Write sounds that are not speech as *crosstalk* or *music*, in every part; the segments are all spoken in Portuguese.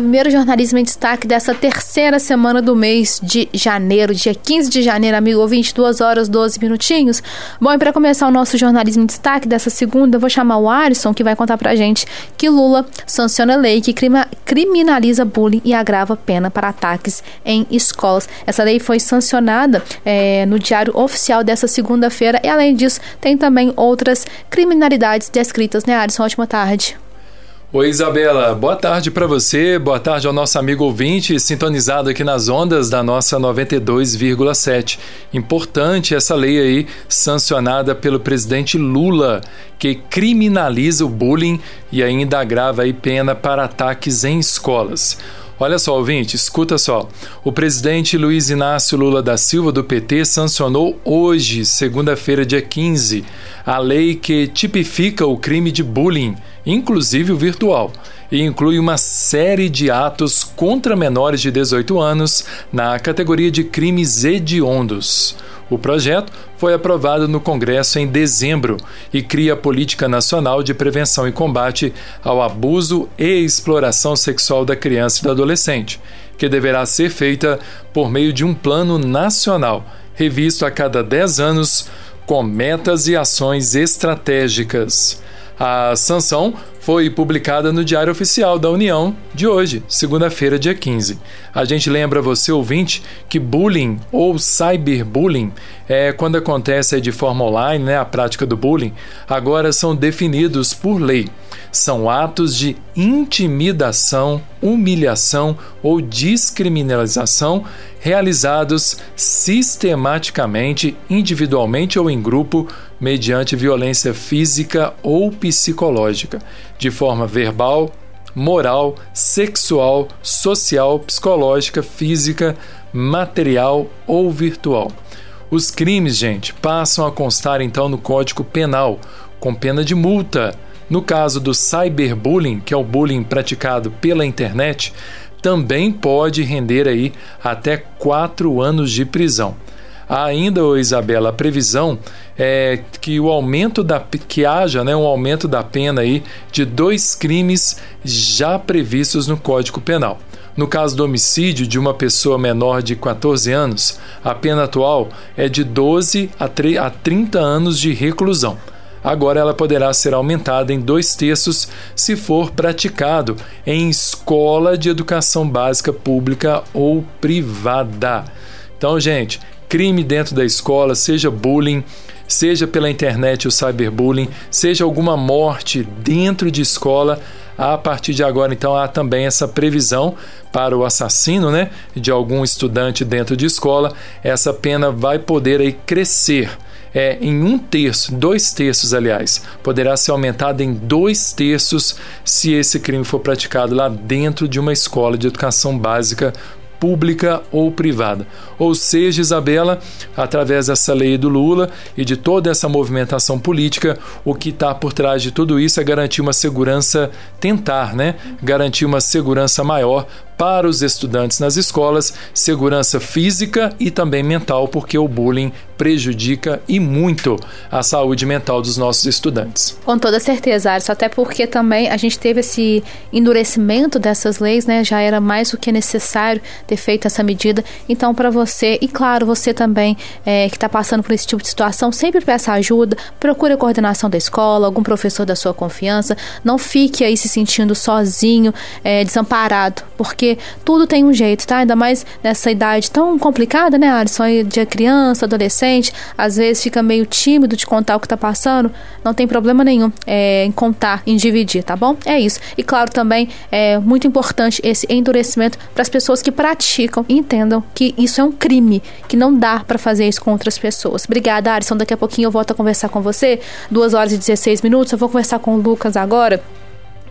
Primeiro jornalismo em destaque dessa terceira semana do mês de janeiro, dia 15 de janeiro, amigo ouvinte, 2 horas 12 minutinhos. Bom, e para começar o nosso jornalismo em destaque dessa segunda, eu vou chamar o Alisson, que vai contar pra gente que Lula sanciona lei que crima, criminaliza bullying e agrava pena para ataques em escolas. Essa lei foi sancionada é, no Diário Oficial dessa segunda-feira e, além disso, tem também outras criminalidades descritas, né, Alisson? Ótima tarde. Oi, Isabela. Boa tarde para você, boa tarde ao nosso amigo ouvinte sintonizado aqui nas ondas da nossa 92,7. Importante essa lei aí, sancionada pelo presidente Lula, que criminaliza o bullying e ainda agrava aí pena para ataques em escolas. Olha só, ouvinte, escuta só. O presidente Luiz Inácio Lula da Silva, do PT, sancionou hoje, segunda-feira, dia 15, a lei que tipifica o crime de bullying, inclusive o virtual, e inclui uma série de atos contra menores de 18 anos na categoria de crimes hediondos. O projeto foi aprovado no Congresso em dezembro e cria a Política Nacional de Prevenção e Combate ao Abuso e Exploração Sexual da Criança e do Adolescente, que deverá ser feita por meio de um plano nacional, revisto a cada 10 anos, com metas e ações estratégicas. A sanção foi publicada no Diário Oficial da União de hoje, segunda-feira, dia 15. A gente lembra você, ouvinte, que bullying ou cyberbullying, é, quando acontece de forma online, né, a prática do bullying, agora são definidos por lei. São atos de intimidação, humilhação ou descriminalização realizados sistematicamente, individualmente ou em grupo, mediante violência física ou psicológica, de forma verbal, moral, sexual, social, psicológica, física, material ou virtual. Os crimes, gente, passam a constar então no Código Penal, com pena de multa. No caso do cyberbullying, que é o bullying praticado pela internet, também pode render aí até quatro anos de prisão. Ainda, Isabela, a previsão é que o aumento da que haja, né, um aumento da pena aí de dois crimes já previstos no Código Penal. No caso do homicídio de uma pessoa menor de 14 anos, a pena atual é de 12 a 30 anos de reclusão. Agora ela poderá ser aumentada em dois terços se for praticado em escola de educação básica pública ou privada. Então, gente, crime dentro da escola, seja bullying, seja pela internet o cyberbullying, seja alguma morte dentro de escola, a partir de agora, então, há também essa previsão para o assassino né, de algum estudante dentro de escola. Essa pena vai poder aí crescer é, em um terço, dois terços, aliás, poderá ser aumentada em dois terços se esse crime for praticado lá dentro de uma escola de educação básica pública ou privada. Ou seja, Isabela, através dessa lei do Lula e de toda essa movimentação política, o que está por trás de tudo isso é garantir uma segurança, tentar, né? Garantir uma segurança maior para os estudantes nas escolas, segurança física e também mental, porque o bullying prejudica e muito a saúde mental dos nossos estudantes. Com toda certeza, Alisson, até porque também a gente teve esse endurecimento dessas leis, né? Já era mais do que necessário ter feito essa medida. Então, para você, e claro, você também é, que está passando por esse tipo de situação, sempre peça ajuda, procure a coordenação da escola, algum professor da sua confiança, não fique aí se sentindo sozinho, é, desamparado, porque tudo tem um jeito, tá? Ainda mais nessa idade tão complicada, né, Alisson? De criança, adolescente, às vezes fica meio tímido de contar o que tá passando. Não tem problema nenhum é, em contar, em dividir, tá bom? É isso. E claro, também é muito importante esse endurecimento para as pessoas que praticam e entendam que isso é um crime, que não dá para fazer isso com outras pessoas. Obrigada, Alisson. Daqui a pouquinho eu volto a conversar com você. Duas horas e 16 minutos. Eu vou conversar com o Lucas agora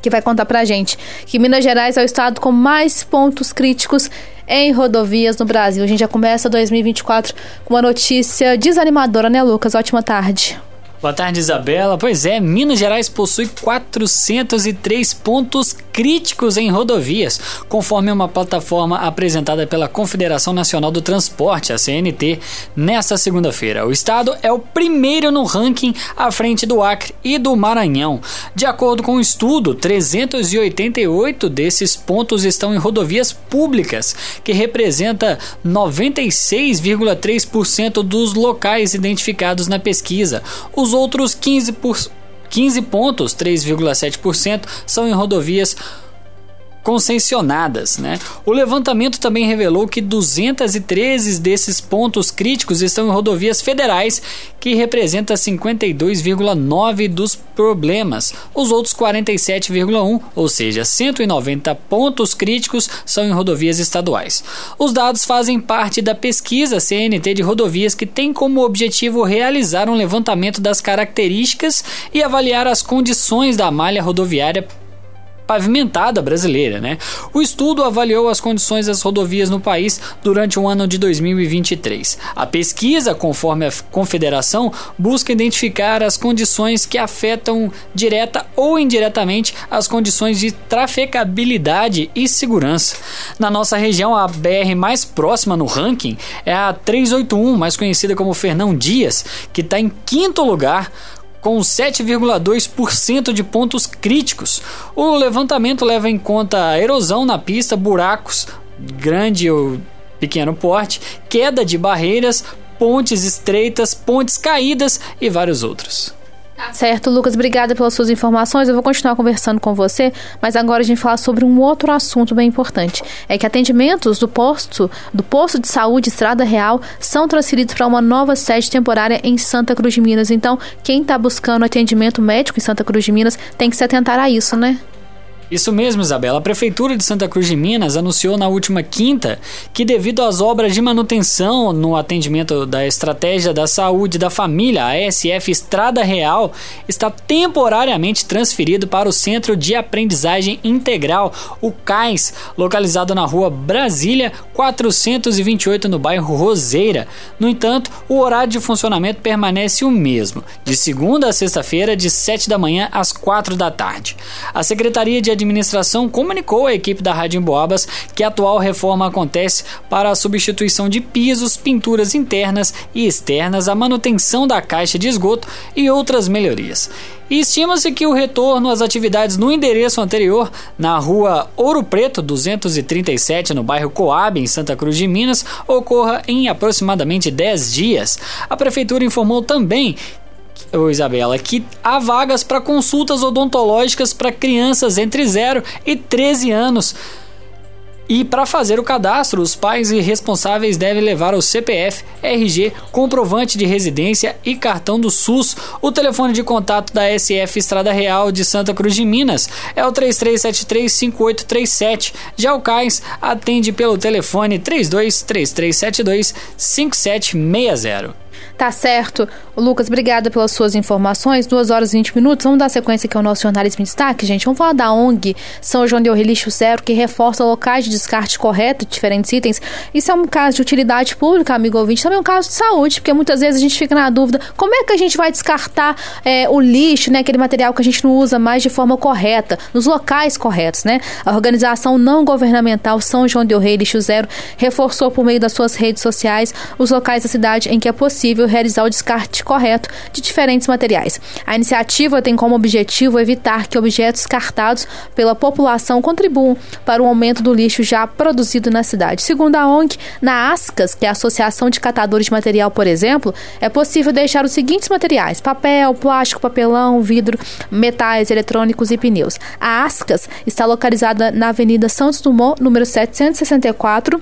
que vai contar pra gente que Minas Gerais é o estado com mais pontos críticos em rodovias no Brasil. A gente já começa 2024 com uma notícia desanimadora, né, Lucas? Ótima tarde. Boa tarde, Isabela. Pois é, Minas Gerais possui 403 pontos críticos em rodovias, conforme uma plataforma apresentada pela Confederação Nacional do Transporte, a CNT, nesta segunda-feira. O estado é o primeiro no ranking à frente do Acre e do Maranhão. De acordo com o um estudo, 388 desses pontos estão em rodovias públicas, que representa 96,3% dos locais identificados na pesquisa. Os os outros 15, por, 15 pontos, 3,7%, são em rodovias concessionadas. Né? O levantamento também revelou que 213 desses pontos críticos estão em rodovias federais, que representa 52,9% dos problemas. Os outros 47,1%, ou seja, 190 pontos críticos, são em rodovias estaduais. Os dados fazem parte da pesquisa CNT de rodovias, que tem como objetivo realizar um levantamento das características e avaliar as condições da malha rodoviária pavimentada brasileira. Né? O estudo avaliou as condições das rodovias no país durante o ano de 2023. A pesquisa, conforme a Confederação, busca identificar as condições que afetam direta ou indiretamente as condições de trafegabilidade e segurança. Na nossa região, a BR mais próxima no ranking é a 381, mais conhecida como Fernão Dias, que está em quinto lugar com 7,2% de pontos críticos. O levantamento leva em conta a erosão na pista, buracos, grande ou pequeno porte, queda de barreiras, pontes estreitas, pontes caídas e vários outros. Certo, Lucas, obrigada pelas suas informações. Eu vou continuar conversando com você, mas agora a gente fala sobre um outro assunto bem importante. É que atendimentos do posto, do posto de saúde Estrada Real são transferidos para uma nova sede temporária em Santa Cruz de Minas. Então, quem está buscando atendimento médico em Santa Cruz de Minas tem que se atentar a isso, né? Isso mesmo, Isabela. A Prefeitura de Santa Cruz de Minas anunciou na última quinta que, devido às obras de manutenção no atendimento da Estratégia da Saúde da Família, a SF Estrada Real, está temporariamente transferido para o Centro de Aprendizagem Integral, o CAIS, localizado na rua Brasília 428, no bairro Roseira. No entanto, o horário de funcionamento permanece o mesmo, de segunda a sexta-feira, de 7 da manhã às 4 da tarde. A Secretaria de administração comunicou à equipe da Rádio Emboabas que a atual reforma acontece para a substituição de pisos, pinturas internas e externas, a manutenção da caixa de esgoto e outras melhorias. Estima-se que o retorno às atividades no endereço anterior, na rua Ouro Preto 237, no bairro Coab, em Santa Cruz de Minas, ocorra em aproximadamente 10 dias. A prefeitura informou também ô Isabela, que há vagas para consultas odontológicas para crianças entre 0 e 13 anos. E para fazer o cadastro, os pais e responsáveis devem levar o CPF, RG, comprovante de residência e cartão do SUS. O telefone de contato da SF Estrada Real de Santa Cruz de Minas é o 33735837. Já o CAIS atende pelo telefone 323372 5760. Tá certo. Lucas, obrigada pelas suas informações. 2 horas e 20 minutos. Vamos dar sequência aqui ao nosso jornalismo em destaque, gente. Vamos falar da ONG São João de Lixo Zero, que reforça locais de descarte correto de diferentes itens. Isso é um caso de utilidade pública, amigo ouvinte. Também é um caso de saúde, porque muitas vezes a gente fica na dúvida como é que a gente vai descartar é, o lixo, né? Aquele material que a gente não usa mais de forma correta, nos locais corretos, né? A organização não governamental São João de Rei Lixo Zero reforçou por meio das suas redes sociais os locais da cidade em que é possível realizar o descarte correto de diferentes materiais. A iniciativa tem como objetivo evitar que objetos descartados pela população contribuam para o aumento do lixo já produzido na cidade. Segundo a ONG, na ASCAS, que é a Associação de Catadores de Material, por exemplo, é possível deixar os seguintes materiais: papel, plástico, papelão, vidro, metais, eletrônicos e pneus. A ASCAS está localizada na Avenida Santos Dumont, número 764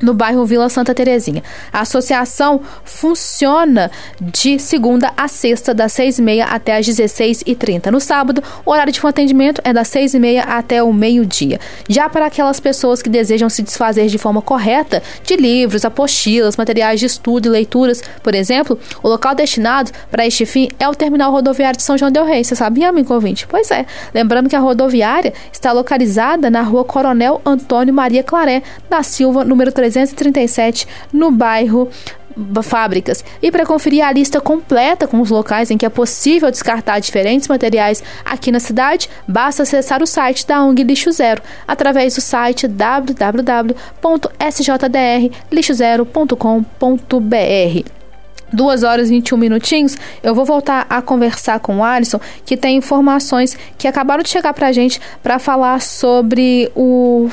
no bairro Vila Santa Terezinha. A associação funciona de segunda a sexta, das seis e meia até as 16 e 30 No sábado, o horário de atendimento é das seis e meia até o meio-dia. Já para aquelas pessoas que desejam se desfazer de forma correta de livros, apostilas, materiais de estudo e leituras, por exemplo, o local destinado para este fim é o terminal rodoviário de São João del Rei. Você sabia, amigo ouvinte? Pois é. Lembrando que a rodoviária está localizada na rua Coronel Antônio Maria Claré da Silva, número 3 337, no bairro fábricas. E para conferir a lista completa com os locais em que é possível descartar diferentes materiais aqui na cidade, basta acessar o site da ONG Lixo Zero através do site www.sjdrlixozero.com.br. Duas horas e 21 minutinhos, eu vou voltar a conversar com o Alisson, que tem informações que acabaram de chegar para a gente para falar sobre o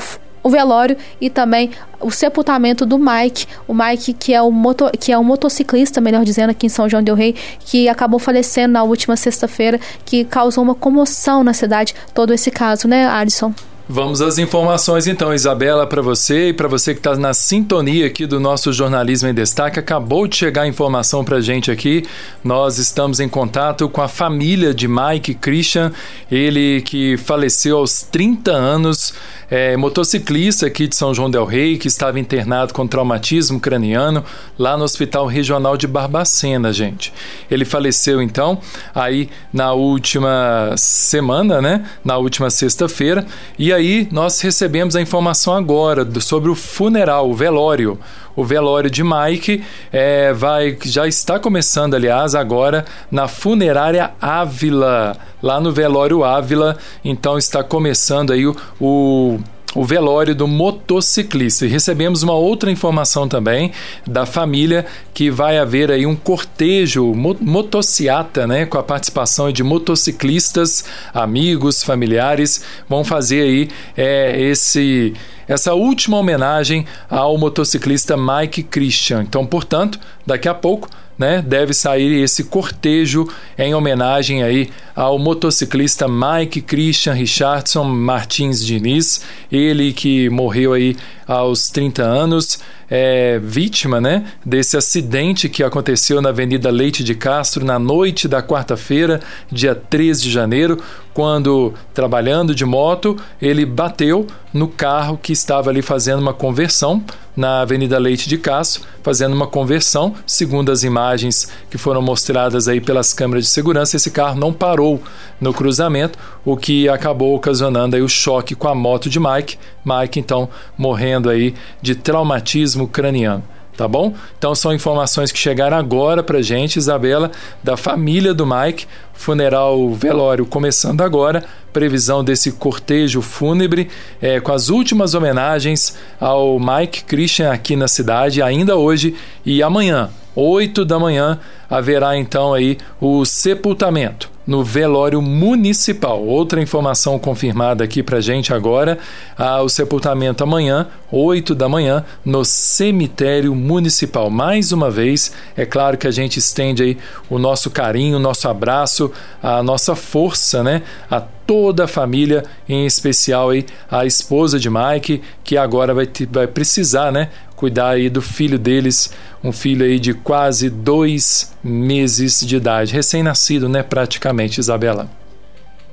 o velório e também o sepultamento do Mike, o Mike que é o moto, que é um motociclista, melhor dizendo, aqui em São João del Rei, que acabou falecendo na última sexta-feira, que causou uma comoção na cidade, todo esse caso, né, Alisson? Vamos às informações então, Isabela, para você e para você que está na sintonia aqui do nosso Jornalismo em Destaque. Acabou de chegar a informação para a gente aqui. Nós estamos em contato com a família de Mike Christian, ele que faleceu aos 30 anos é, motociclista aqui de São João del Rei, que estava internado com traumatismo craniano lá no Hospital Regional de Barbacena, gente. Ele faleceu então aí na última semana, né? Na última sexta-feira. E aí nós recebemos a informação agora sobre o funeral, o velório o velório de Mike é, vai já está começando, aliás, agora na funerária Ávila, lá no velório Ávila. Então está começando aí o, o o velório do motociclista. E recebemos uma outra informação também da família que vai haver aí um cortejo motociata, né, com a participação de motociclistas, amigos, familiares, vão fazer aí é, esse essa última homenagem ao motociclista Mike Christian. Então, portanto, daqui a pouco né, deve sair esse cortejo em homenagem aí ao motociclista Mike Christian Richardson Martins Diniz, ele que morreu aí aos 30 anos, é, vítima né, desse acidente que aconteceu na Avenida Leite de Castro na noite da quarta-feira, dia 13 de janeiro, quando, trabalhando de moto, ele bateu no carro que estava ali fazendo uma conversão na Avenida Leite de Castro, fazendo uma conversão. Segundo as imagens que foram mostradas aí pelas câmeras de segurança, esse carro não parou no cruzamento, o que acabou ocasionando aí o choque com a moto de Mike. Mike então morrendo aí de traumatismo craniano tá bom? Então são informações que chegaram agora pra gente, Isabela, da família do Mike, funeral velório começando agora, previsão desse cortejo fúnebre é, com as últimas homenagens ao Mike Christian aqui na cidade, ainda hoje e amanhã, 8 da manhã, haverá então aí o sepultamento no velório municipal. Outra informação confirmada aqui para gente agora: ah, o sepultamento amanhã, 8 da manhã, no cemitério municipal. Mais uma vez, é claro que a gente estende aí o nosso carinho, o nosso abraço, a nossa força, né? A toda a família, em especial aí a esposa de Mike, que agora vai, vai precisar, né? Cuidar aí do filho deles, um filho aí de quase dois meses de idade, recém-nascido, né? Praticamente, Isabela.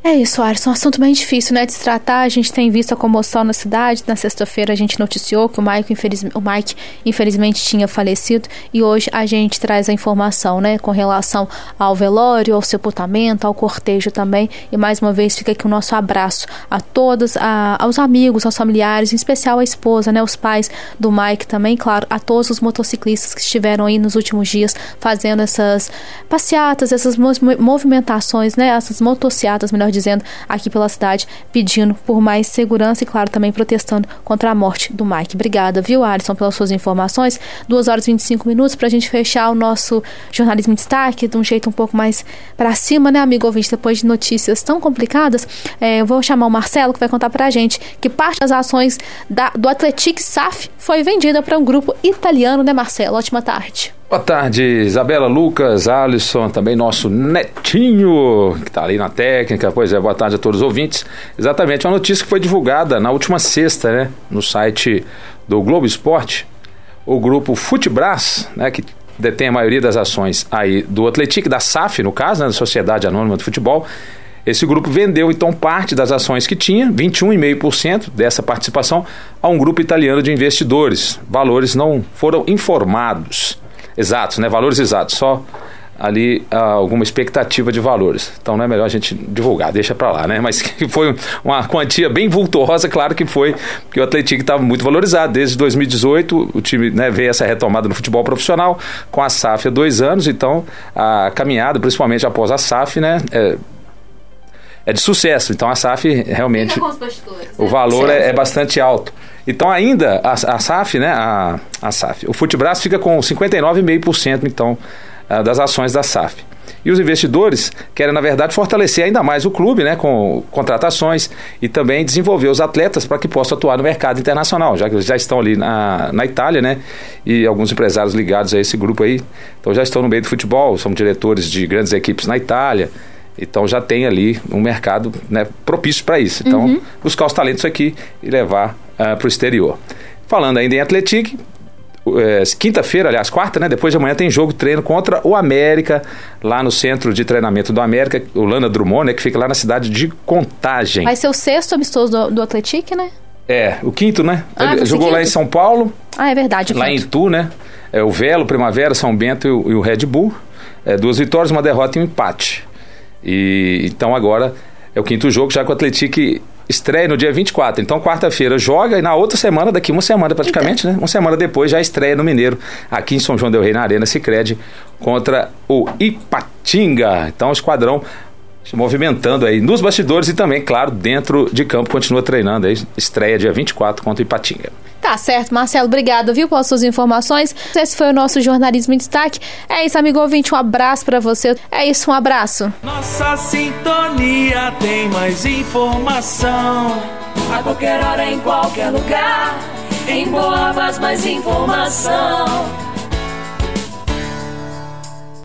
É isso, Arson. Um assunto bem difícil, né, de se tratar. A gente tem visto a comoção na cidade. Na sexta-feira a gente noticiou que o Mike, o Mike, infelizmente, tinha falecido. E hoje a gente traz a informação, né, com relação ao velório, ao sepultamento, ao cortejo também. E mais uma vez fica aqui o nosso abraço a todos, a... aos amigos, aos familiares, em especial a esposa, né, os pais do Mike também, claro, a todos os motociclistas que estiveram aí nos últimos dias fazendo essas passeatas, essas movimentações, né, essas motociatas, melhor dizendo, aqui pela cidade, pedindo por mais segurança e, claro, também protestando contra a morte do Mike. Obrigada, viu, Alisson, pelas suas informações. 2 horas e 25 minutos para a gente fechar o nosso jornalismo em destaque de um jeito um pouco mais para cima, né, amigo ouvinte? Depois de notícias tão complicadas, é, eu vou chamar o Marcelo que vai contar para a gente que parte das ações da, do Atletic SAF foi vendida para um grupo italiano, né, Marcelo? Ótima tarde. Boa tarde, Isabela, Lucas, Alisson, também nosso netinho, que está ali na técnica. Pois é, boa tarde a todos os ouvintes. Exatamente, uma notícia que foi divulgada na última sexta, né, no site do Globo Esporte. O grupo Futebras, né, que detém a maioria das ações aí do Atlético, da SAF, no caso, né, da Sociedade Anônima do Futebol. Esse grupo vendeu então parte das ações que tinha, 21,5% dessa participação, a um grupo italiano de investidores. Valores não foram informados exatos, né? Valores exatos, só ali alguma expectativa de valores. Então não é melhor a gente divulgar, deixa para lá, né? Mas *laughs* que foi uma quantia bem vultuosa, claro que foi, porque o Atlético estava muito valorizado. Desde 2018, o time né, veio essa retomada no futebol profissional, com a SAF há dois anos, então a caminhada, principalmente após a SAF, né? É, é de sucesso. Então a SAF realmente. O valor é, é, bastante alto. Então ainda a, a SAF, né? A, a SAF. O Futebras fica com 59,5% então das ações da SAF. E os investidores querem, na verdade, fortalecer ainda mais o clube, né, com contratações e também desenvolver os atletas para que possam atuar no mercado internacional, já que eles já estão ali na, na Itália, né, e alguns empresários ligados a esse grupo aí, então já estão no meio do futebol, são diretores de grandes equipes na Itália, então já tem ali um mercado né, propício para isso. Então, uhum. buscar os talentos aqui e levar uh, ah, para o exterior. Falando ainda em Atlético, é, quinta-feira, aliás, quarta, né? Depois de amanhã tem jogo treino contra o América, lá no centro de treinamento do América, o Lana Drummond, né? Que fica lá na cidade de Contagem. Vai ser o sexto amistoso do, do Atlético, né? É, o quinto, né? Ah, Ele jogou quinto. lá em São Paulo. Ah, é verdade. Lá quinto. em Tu, né? É o Velo, Primavera, São Bento e o, e o Red Bull. É, duas vitórias, uma derrota e um empate. E então agora é o quinto jogo, já que o Atlético estreia no dia 24. Então, quarta-feira joga e na outra semana, daqui uma semana praticamente, né? Uma semana depois já estreia no Mineiro, aqui em São João Del Rei, na Arena Sicredi contra o Ipatinga. Então, o esquadrão se movimentando aí nos bastidores e também, claro, dentro de campo, continua treinando aí. Estreia dia 24 contra o Ipatinga. Tá certo, Marcelo, obrigado, viu, pelas suas informações. Esse foi o nosso Jornalismo em Destaque. É isso, amigo ouvinte, um abraço para você. É isso, um abraço. Nossa sintonia tem mais informação. A qualquer hora, em qualquer lugar. Em Boabas, mais informação.